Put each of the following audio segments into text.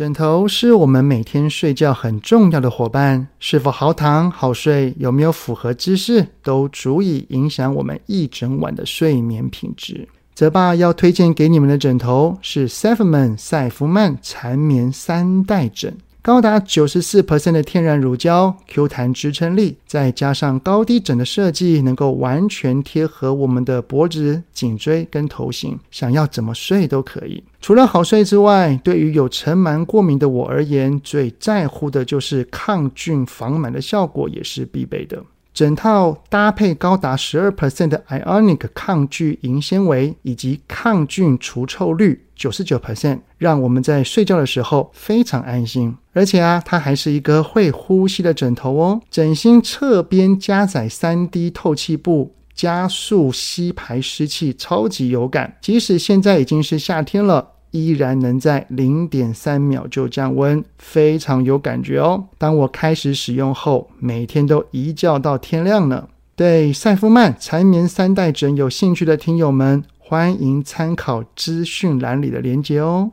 枕头是我们每天睡觉很重要的伙伴，是否好躺好睡，有没有符合姿势，都足以影响我们一整晚的睡眠品质。泽爸要推荐给你们的枕头是 Saphman 赛夫曼缠绵三代枕。高达九十四 percent 的天然乳胶，Q 弹支撑力，再加上高低枕的设计，能够完全贴合我们的脖子、颈椎跟头型，想要怎么睡都可以。除了好睡之外，对于有尘螨过敏的我而言，最在乎的就是抗菌防螨的效果，也是必备的。整套搭配高达十二 percent 的 Ionic 抗菌银纤维以及抗菌除臭率九十九 percent，让我们在睡觉的时候非常安心。而且啊，它还是一个会呼吸的枕头哦。枕芯侧边加载三 D 透气布，加速吸排湿气，超级有感。即使现在已经是夏天了。依然能在零点三秒就降温，非常有感觉哦。当我开始使用后，每天都一觉到天亮呢。对赛夫曼缠绵三代枕有兴趣的听友们，欢迎参考资讯栏里的链接哦。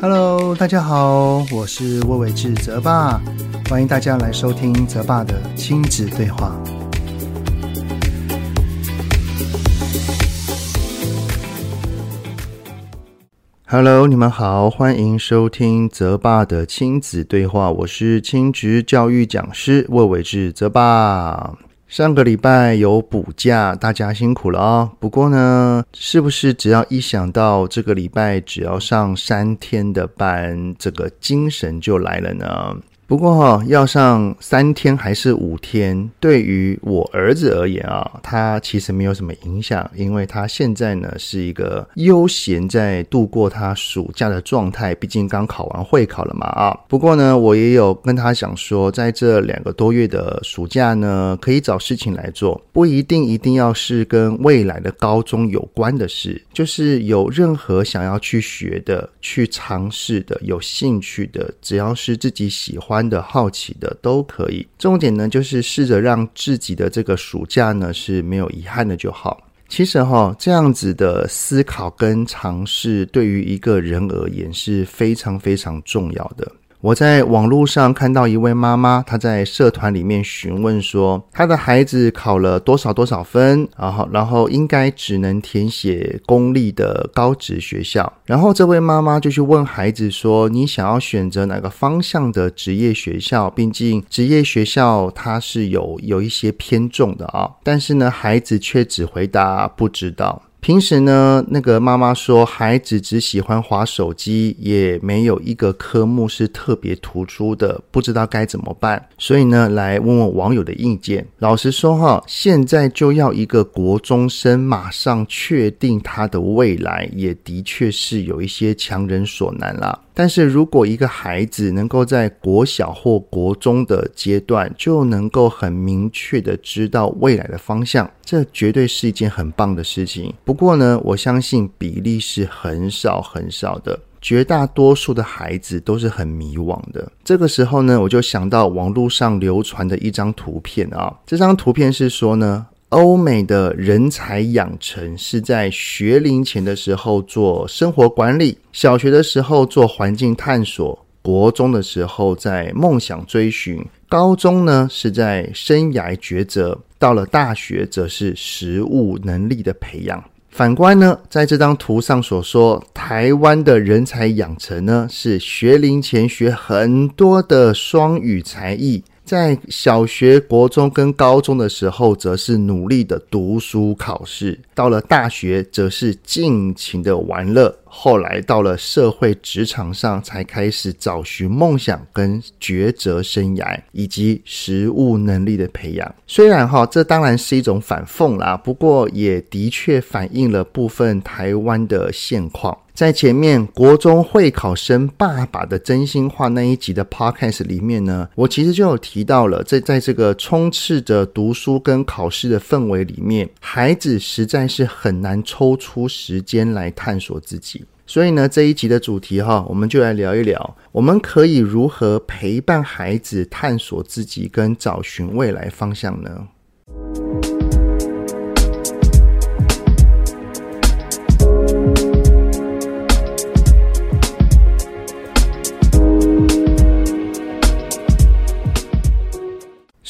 Hello，大家好，我是魏玮志泽爸，欢迎大家来收听泽爸的亲子对话。Hello，你们好，欢迎收听泽爸的亲子对话。我是亲职教育讲师魏伟志泽爸。上个礼拜有补假，大家辛苦了哦。不过呢，是不是只要一想到这个礼拜只要上三天的班，这个精神就来了呢？不过哈，要上三天还是五天，对于我儿子而言啊，他其实没有什么影响，因为他现在呢是一个悠闲在度过他暑假的状态，毕竟刚考完会考了嘛啊。不过呢，我也有跟他讲说，在这两个多月的暑假呢，可以找事情来做，不一定一定要是跟未来的高中有关的事，就是有任何想要去学的、去尝试的、有兴趣的，只要是自己喜欢的好奇的都可以，重点呢就是试着让自己的这个暑假呢是没有遗憾的就好。其实哈，这样子的思考跟尝试，对于一个人而言是非常非常重要的。我在网络上看到一位妈妈，她在社团里面询问说，她的孩子考了多少多少分，然后然后应该只能填写公立的高职学校。然后这位妈妈就去问孩子说：“你想要选择哪个方向的职业学校？毕竟职业学校它是有有一些偏重的啊。”但是呢，孩子却只回答不知道。平时呢，那个妈妈说，孩子只喜欢滑手机，也没有一个科目是特别突出的，不知道该怎么办。所以呢，来问问网友的意见。老实说哈，现在就要一个国中生马上确定他的未来，也的确是有一些强人所难啦。但是如果一个孩子能够在国小或国中的阶段就能够很明确的知道未来的方向，这绝对是一件很棒的事情。不过呢，我相信比例是很少很少的，绝大多数的孩子都是很迷惘的。这个时候呢，我就想到网络上流传的一张图片啊，这张图片是说呢。欧美的人才养成是在学龄前的时候做生活管理，小学的时候做环境探索，国中的时候在梦想追寻，高中呢是在生涯抉择，到了大学则是实务能力的培养。反观呢，在这张图上所说，台湾的人才养成呢是学龄前学很多的双语才艺。在小学、国中跟高中的时候，则是努力的读书考试；到了大学，则是尽情的玩乐。后来到了社会职场上，才开始找寻梦想跟抉择生涯，以及实务能力的培养。虽然哈，这当然是一种反讽啦，不过也的确反映了部分台湾的现况。在前面国中会考生爸爸的真心话那一集的 podcast 里面呢，我其实就有提到了，在在这个充斥着读书跟考试的氛围里面，孩子实在是很难抽出时间来探索自己。所以呢，这一集的主题哈，我们就来聊一聊，我们可以如何陪伴孩子探索自己跟找寻未来方向呢？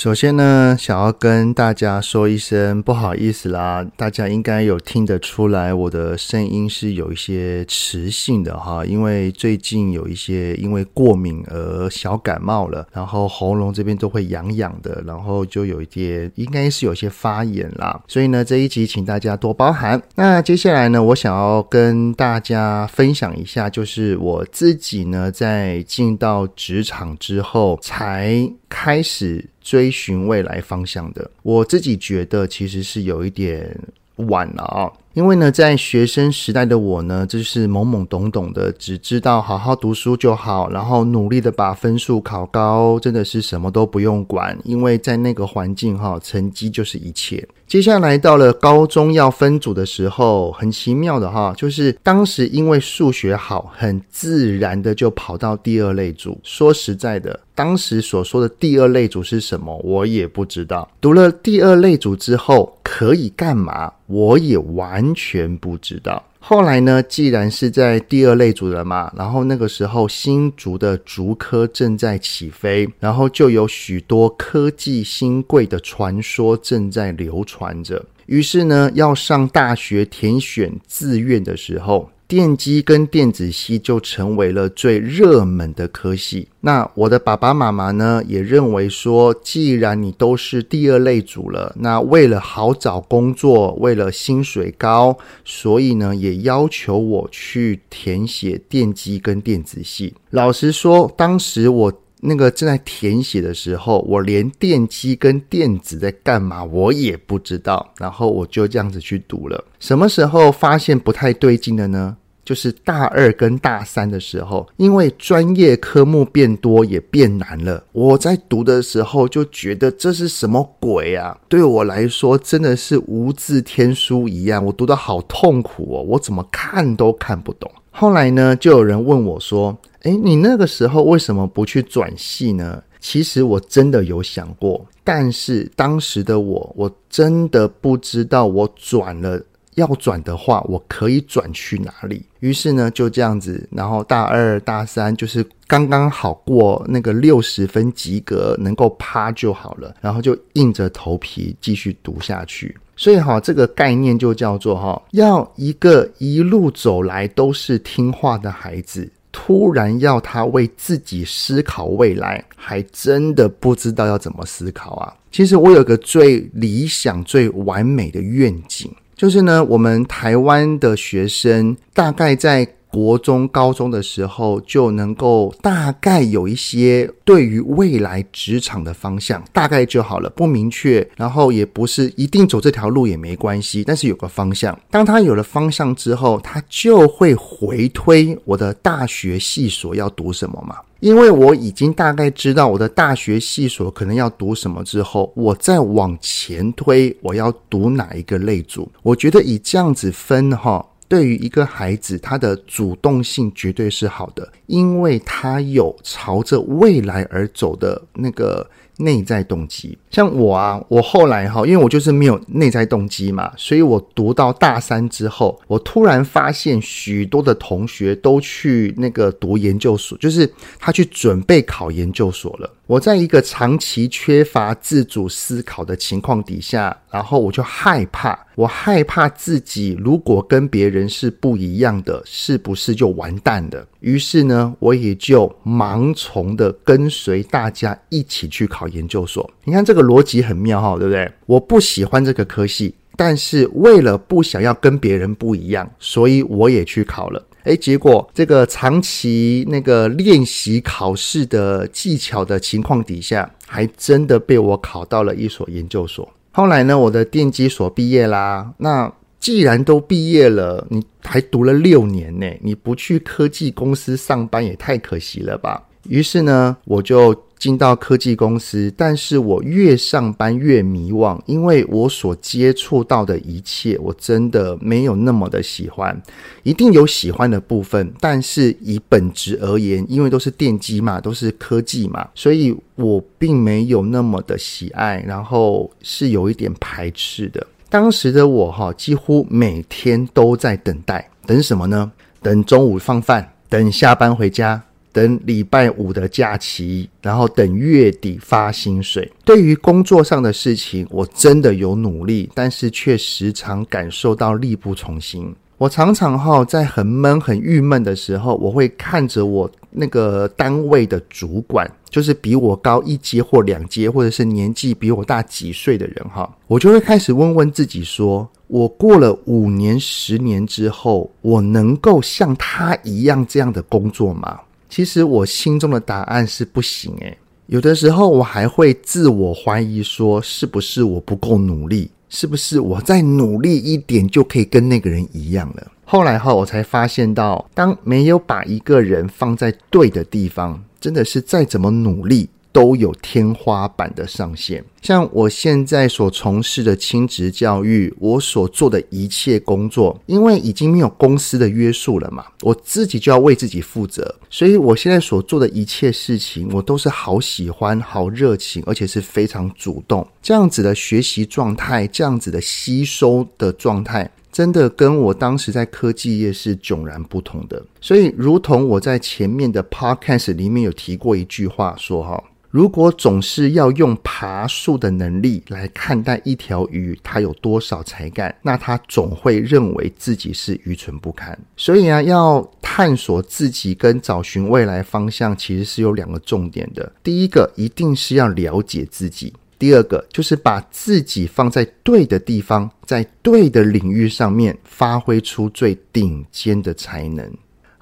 首先呢，想要跟大家说一声不好意思啦，大家应该有听得出来，我的声音是有一些磁性的哈，因为最近有一些因为过敏而小感冒了，然后喉咙这边都会痒痒的，然后就有一点应该是有些发炎啦，所以呢，这一集请大家多包涵。那接下来呢，我想要跟大家分享一下，就是我自己呢，在进到职场之后才开始。追寻未来方向的，我自己觉得其实是有一点晚了啊。因为呢，在学生时代的我呢，就是懵懵懂懂的，只知道好好读书就好，然后努力的把分数考高，真的是什么都不用管。因为在那个环境哈，成绩就是一切。接下来到了高中要分组的时候，很奇妙的哈，就是当时因为数学好，很自然的就跑到第二类组。说实在的，当时所说的第二类组是什么，我也不知道。读了第二类组之后，可以干嘛？我也完完全不知道。后来呢，既然是在第二类族人嘛，然后那个时候新竹的竹科正在起飞，然后就有许多科技新贵的传说正在流传着。于是呢，要上大学填选志愿的时候，电机跟电子系就成为了最热门的科系。那我的爸爸妈妈呢，也认为说，既然你都是第二类组了，那为了好找工作，为了薪水高，所以呢，也要求我去填写电机跟电子系。老实说，当时我。那个正在填写的时候，我连电机跟电子在干嘛我也不知道，然后我就这样子去读了。什么时候发现不太对劲的呢？就是大二跟大三的时候，因为专业科目变多也变难了。我在读的时候就觉得这是什么鬼啊？对我来说真的是无字天书一样，我读得好痛苦哦，我怎么看都看不懂。后来呢，就有人问我说，诶，你那个时候为什么不去转系呢？其实我真的有想过，但是当时的我，我真的不知道我转了要转的话，我可以转去哪里。于是呢，就这样子，然后大二、大三就是刚刚好过那个六十分及格，能够趴就好了，然后就硬着头皮继续读下去。所以哈，这个概念就叫做哈，要一个一路走来都是听话的孩子。突然要他为自己思考未来，还真的不知道要怎么思考啊！其实我有个最理想、最完美的愿景，就是呢，我们台湾的学生大概在。国中、高中的时候就能够大概有一些对于未来职场的方向，大概就好了，不明确，然后也不是一定走这条路也没关系，但是有个方向。当他有了方向之后，他就会回推我的大学系所要读什么嘛？因为我已经大概知道我的大学系所可能要读什么之后，我再往前推我要读哪一个类组，我觉得以这样子分哈。对于一个孩子，他的主动性绝对是好的，因为他有朝着未来而走的那个内在动机。像我啊，我后来哈，因为我就是没有内在动机嘛，所以我读到大三之后，我突然发现许多的同学都去那个读研究所，就是他去准备考研究所了。我在一个长期缺乏自主思考的情况底下，然后我就害怕，我害怕自己如果跟别人是不一样的，是不是就完蛋了？于是呢，我也就盲从的跟随大家一起去考研究所。你看这个逻辑很妙哈，对不对？我不喜欢这个科系，但是为了不想要跟别人不一样，所以我也去考了。诶，结果这个长期那个练习考试的技巧的情况底下，还真的被我考到了一所研究所。后来呢，我的电机所毕业啦。那既然都毕业了，你还读了六年呢，你不去科技公司上班也太可惜了吧？于是呢，我就。进到科技公司，但是我越上班越迷惘，因为我所接触到的一切，我真的没有那么的喜欢。一定有喜欢的部分，但是以本质而言，因为都是电机嘛，都是科技嘛，所以我并没有那么的喜爱，然后是有一点排斥的。当时的我哈，几乎每天都在等待，等什么呢？等中午放饭，等下班回家。等礼拜五的假期，然后等月底发薪水。对于工作上的事情，我真的有努力，但是却时常感受到力不从心。我常常哈在很闷、很郁闷的时候，我会看着我那个单位的主管，就是比我高一阶或两阶，或者是年纪比我大几岁的人哈，我就会开始问问自己说：我过了五年、十年之后，我能够像他一样这样的工作吗？其实我心中的答案是不行诶。有的时候我还会自我怀疑说，是不是我不够努力？是不是我再努力一点就可以跟那个人一样了？后来哈，我才发现到，当没有把一个人放在对的地方，真的是再怎么努力都有天花板的上限。像我现在所从事的亲职教育，我所做的一切工作，因为已经没有公司的约束了嘛，我自己就要为自己负责，所以我现在所做的一切事情，我都是好喜欢、好热情，而且是非常主动。这样子的学习状态，这样子的吸收的状态，真的跟我当时在科技业是迥然不同的。所以，如同我在前面的 podcast 里面有提过一句话说哈。如果总是要用爬树的能力来看待一条鱼，它有多少才干，那它总会认为自己是愚蠢不堪。所以啊，要探索自己跟找寻未来方向，其实是有两个重点的。第一个，一定是要了解自己；第二个，就是把自己放在对的地方，在对的领域上面，发挥出最顶尖的才能。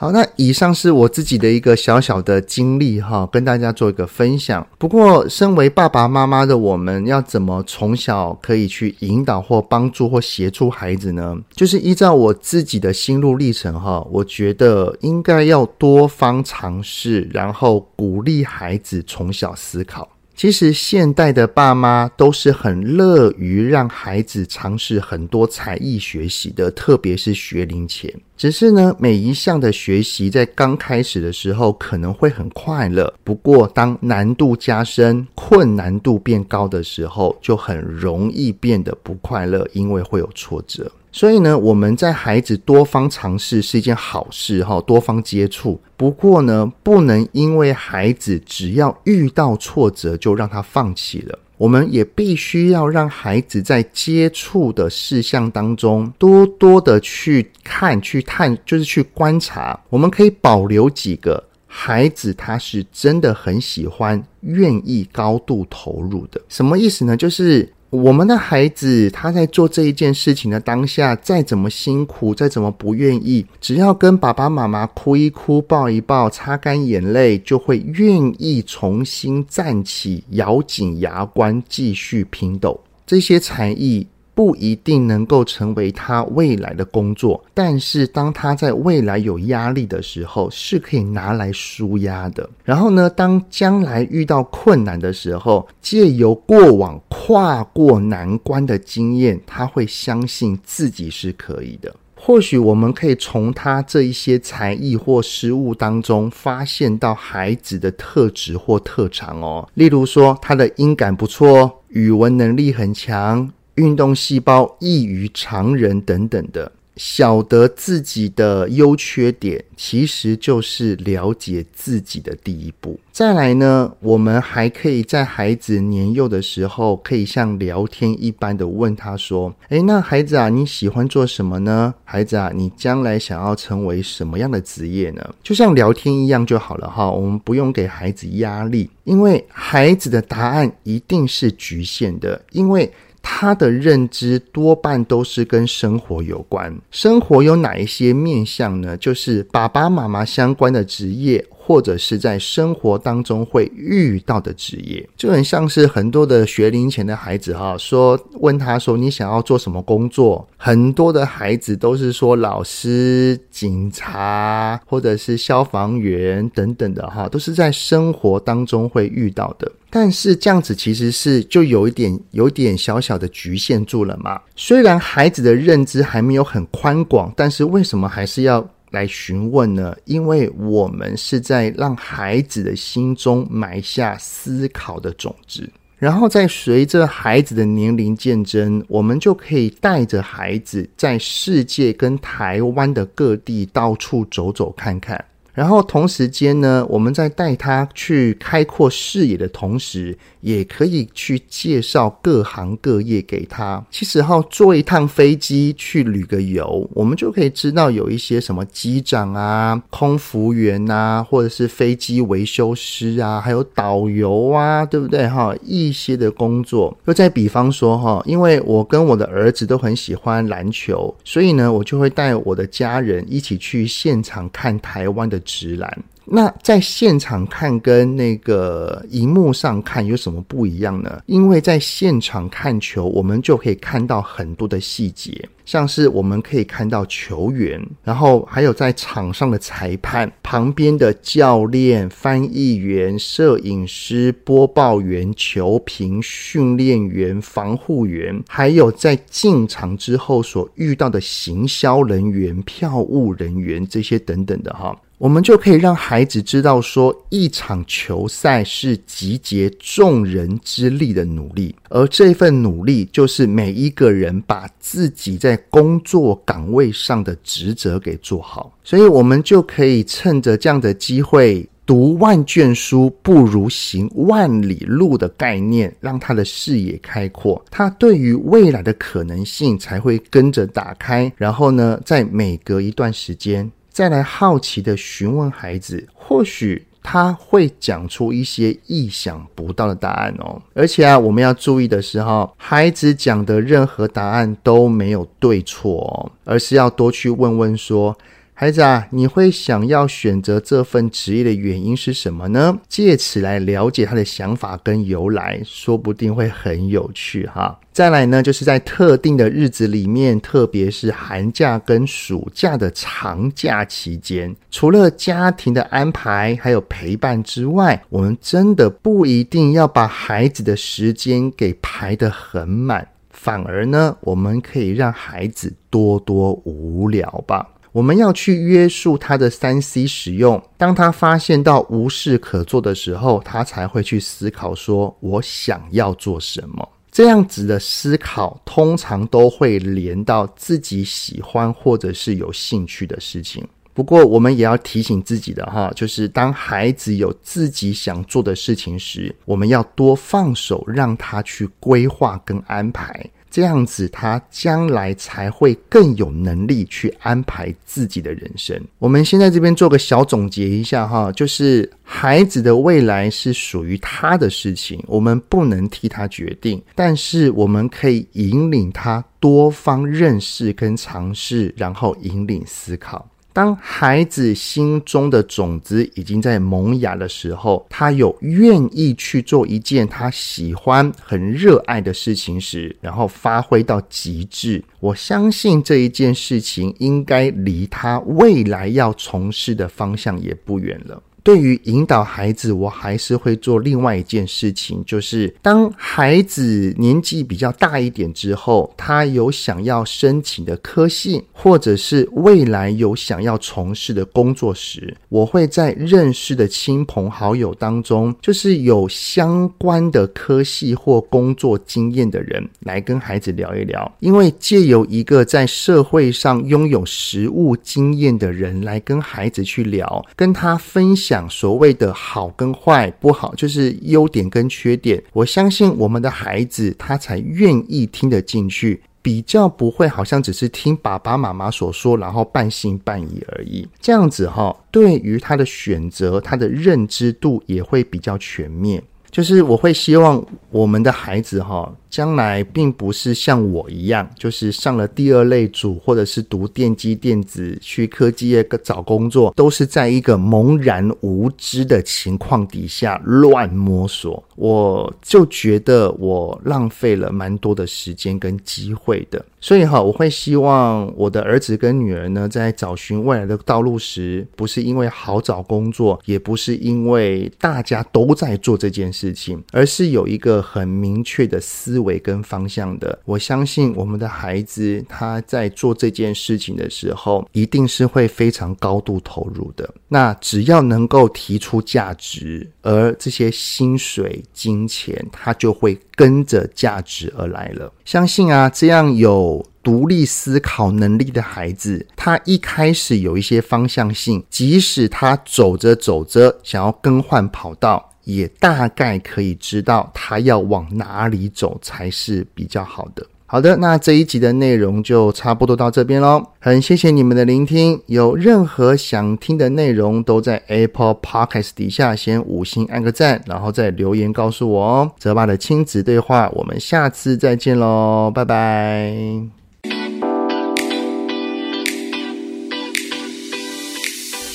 好，那以上是我自己的一个小小的经历哈，跟大家做一个分享。不过，身为爸爸妈妈的我们，要怎么从小可以去引导或帮助或协助孩子呢？就是依照我自己的心路历程哈，我觉得应该要多方尝试，然后鼓励孩子从小思考。其实现代的爸妈都是很乐于让孩子尝试很多才艺学习的，特别是学龄前。只是呢，每一项的学习在刚开始的时候可能会很快乐，不过当难度加深、困难度变高的时候，就很容易变得不快乐，因为会有挫折。所以呢，我们在孩子多方尝试是一件好事哈，多方接触。不过呢，不能因为孩子只要遇到挫折就让他放弃了。我们也必须要让孩子在接触的事项当中多多的去看、去探，就是去观察。我们可以保留几个孩子，他是真的很喜欢、愿意高度投入的。什么意思呢？就是。我们的孩子，他在做这一件事情的当下，再怎么辛苦，再怎么不愿意，只要跟爸爸妈妈哭一哭、抱一抱、擦干眼泪，就会愿意重新站起，咬紧牙关，继续拼斗。这些才艺。不一定能够成为他未来的工作，但是当他在未来有压力的时候，是可以拿来纾压的。然后呢，当将来遇到困难的时候，借由过往跨过难关的经验，他会相信自己是可以的。或许我们可以从他这一些才艺或失误当中，发现到孩子的特质或特长哦。例如说，他的音感不错，语文能力很强。运动细胞异于常人等等的，晓得自己的优缺点，其实就是了解自己的第一步。再来呢，我们还可以在孩子年幼的时候，可以像聊天一般的问他说：“诶，那孩子啊，你喜欢做什么呢？孩子啊，你将来想要成为什么样的职业呢？”就像聊天一样就好了哈，我们不用给孩子压力，因为孩子的答案一定是局限的，因为。他的认知多半都是跟生活有关。生活有哪一些面向呢？就是爸爸妈妈相关的职业。或者是在生活当中会遇到的职业，就很像是很多的学龄前的孩子哈，说问他说，你想要做什么工作？很多的孩子都是说老师、警察或者是消防员等等的哈，都是在生活当中会遇到的。但是这样子其实是就有一点有一点小小的局限住了嘛。虽然孩子的认知还没有很宽广，但是为什么还是要？来询问呢？因为我们是在让孩子的心中埋下思考的种子，然后再随着孩子的年龄渐增，我们就可以带着孩子在世界跟台湾的各地到处走走看看。然后同时间呢，我们在带他去开阔视野的同时，也可以去介绍各行各业给他。其实哈，坐一趟飞机去旅个游，我们就可以知道有一些什么机长啊、空服员啊，或者是飞机维修师啊，还有导游啊，对不对哈？一些的工作。又再比方说哈，因为我跟我的儿子都很喜欢篮球，所以呢，我就会带我的家人一起去现场看台湾的直篮。那在现场看跟那个荧幕上看有什么不一样呢？因为在现场看球，我们就可以看到很多的细节，像是我们可以看到球员，然后还有在场上的裁判、旁边的教练、翻译员、摄影师、播报员、球评、训练员、防护员，还有在进场之后所遇到的行销人员、票务人员这些等等的哈。我们就可以让孩子知道，说一场球赛是集结众人之力的努力，而这份努力就是每一个人把自己在工作岗位上的职责给做好。所以，我们就可以趁着这样的机会，读万卷书不如行万里路的概念，让他的视野开阔，他对于未来的可能性才会跟着打开。然后呢，在每隔一段时间。再来好奇的询问孩子，或许他会讲出一些意想不到的答案哦。而且啊，我们要注意的是哈，孩子讲的任何答案都没有对错哦，而是要多去问问说。孩子啊，你会想要选择这份职业的原因是什么呢？借此来了解他的想法跟由来，说不定会很有趣哈。再来呢，就是在特定的日子里面，特别是寒假跟暑假的长假期间，除了家庭的安排还有陪伴之外，我们真的不一定要把孩子的时间给排得很满，反而呢，我们可以让孩子多多无聊吧。我们要去约束他的三 C 使用，当他发现到无事可做的时候，他才会去思考说：“我想要做什么？”这样子的思考通常都会连到自己喜欢或者是有兴趣的事情。不过，我们也要提醒自己的哈，就是当孩子有自己想做的事情时，我们要多放手，让他去规划跟安排。这样子，他将来才会更有能力去安排自己的人生。我们先在这边做个小总结一下哈，就是孩子的未来是属于他的事情，我们不能替他决定，但是我们可以引领他多方认识跟尝试，然后引领思考。当孩子心中的种子已经在萌芽的时候，他有愿意去做一件他喜欢、很热爱的事情时，然后发挥到极致，我相信这一件事情应该离他未来要从事的方向也不远了。对于引导孩子，我还是会做另外一件事情，就是当孩子年纪比较大一点之后，他有想要申请的科系，或者是未来有想要从事的工作时，我会在认识的亲朋好友当中，就是有相关的科系或工作经验的人来跟孩子聊一聊，因为借由一个在社会上拥有实务经验的人来跟孩子去聊，跟他分享。讲所谓的好跟坏，不好就是优点跟缺点。我相信我们的孩子他才愿意听得进去，比较不会好像只是听爸爸妈妈所说，然后半信半疑而已。这样子哈，对于他的选择，他的认知度也会比较全面。就是我会希望我们的孩子哈。将来并不是像我一样，就是上了第二类组，或者是读电机电子去科技业找工作，都是在一个茫然无知的情况底下乱摸索。我就觉得我浪费了蛮多的时间跟机会的。所以哈，我会希望我的儿子跟女儿呢，在找寻未来的道路时，不是因为好找工作，也不是因为大家都在做这件事情，而是有一个很明确的思。思维跟方向的，我相信我们的孩子他在做这件事情的时候，一定是会非常高度投入的。那只要能够提出价值，而这些薪水、金钱，他就会跟着价值而来了。相信啊，这样有独立思考能力的孩子，他一开始有一些方向性，即使他走着走着想要更换跑道，也大概可以知道他要往哪里走才是比较好的。好的，那这一集的内容就差不多到这边喽。很谢谢你们的聆听，有任何想听的内容，都在 Apple Podcast 底下先五星按个赞，然后再留言告诉我哦。泽爸的亲子对话，我们下次再见喽，拜拜。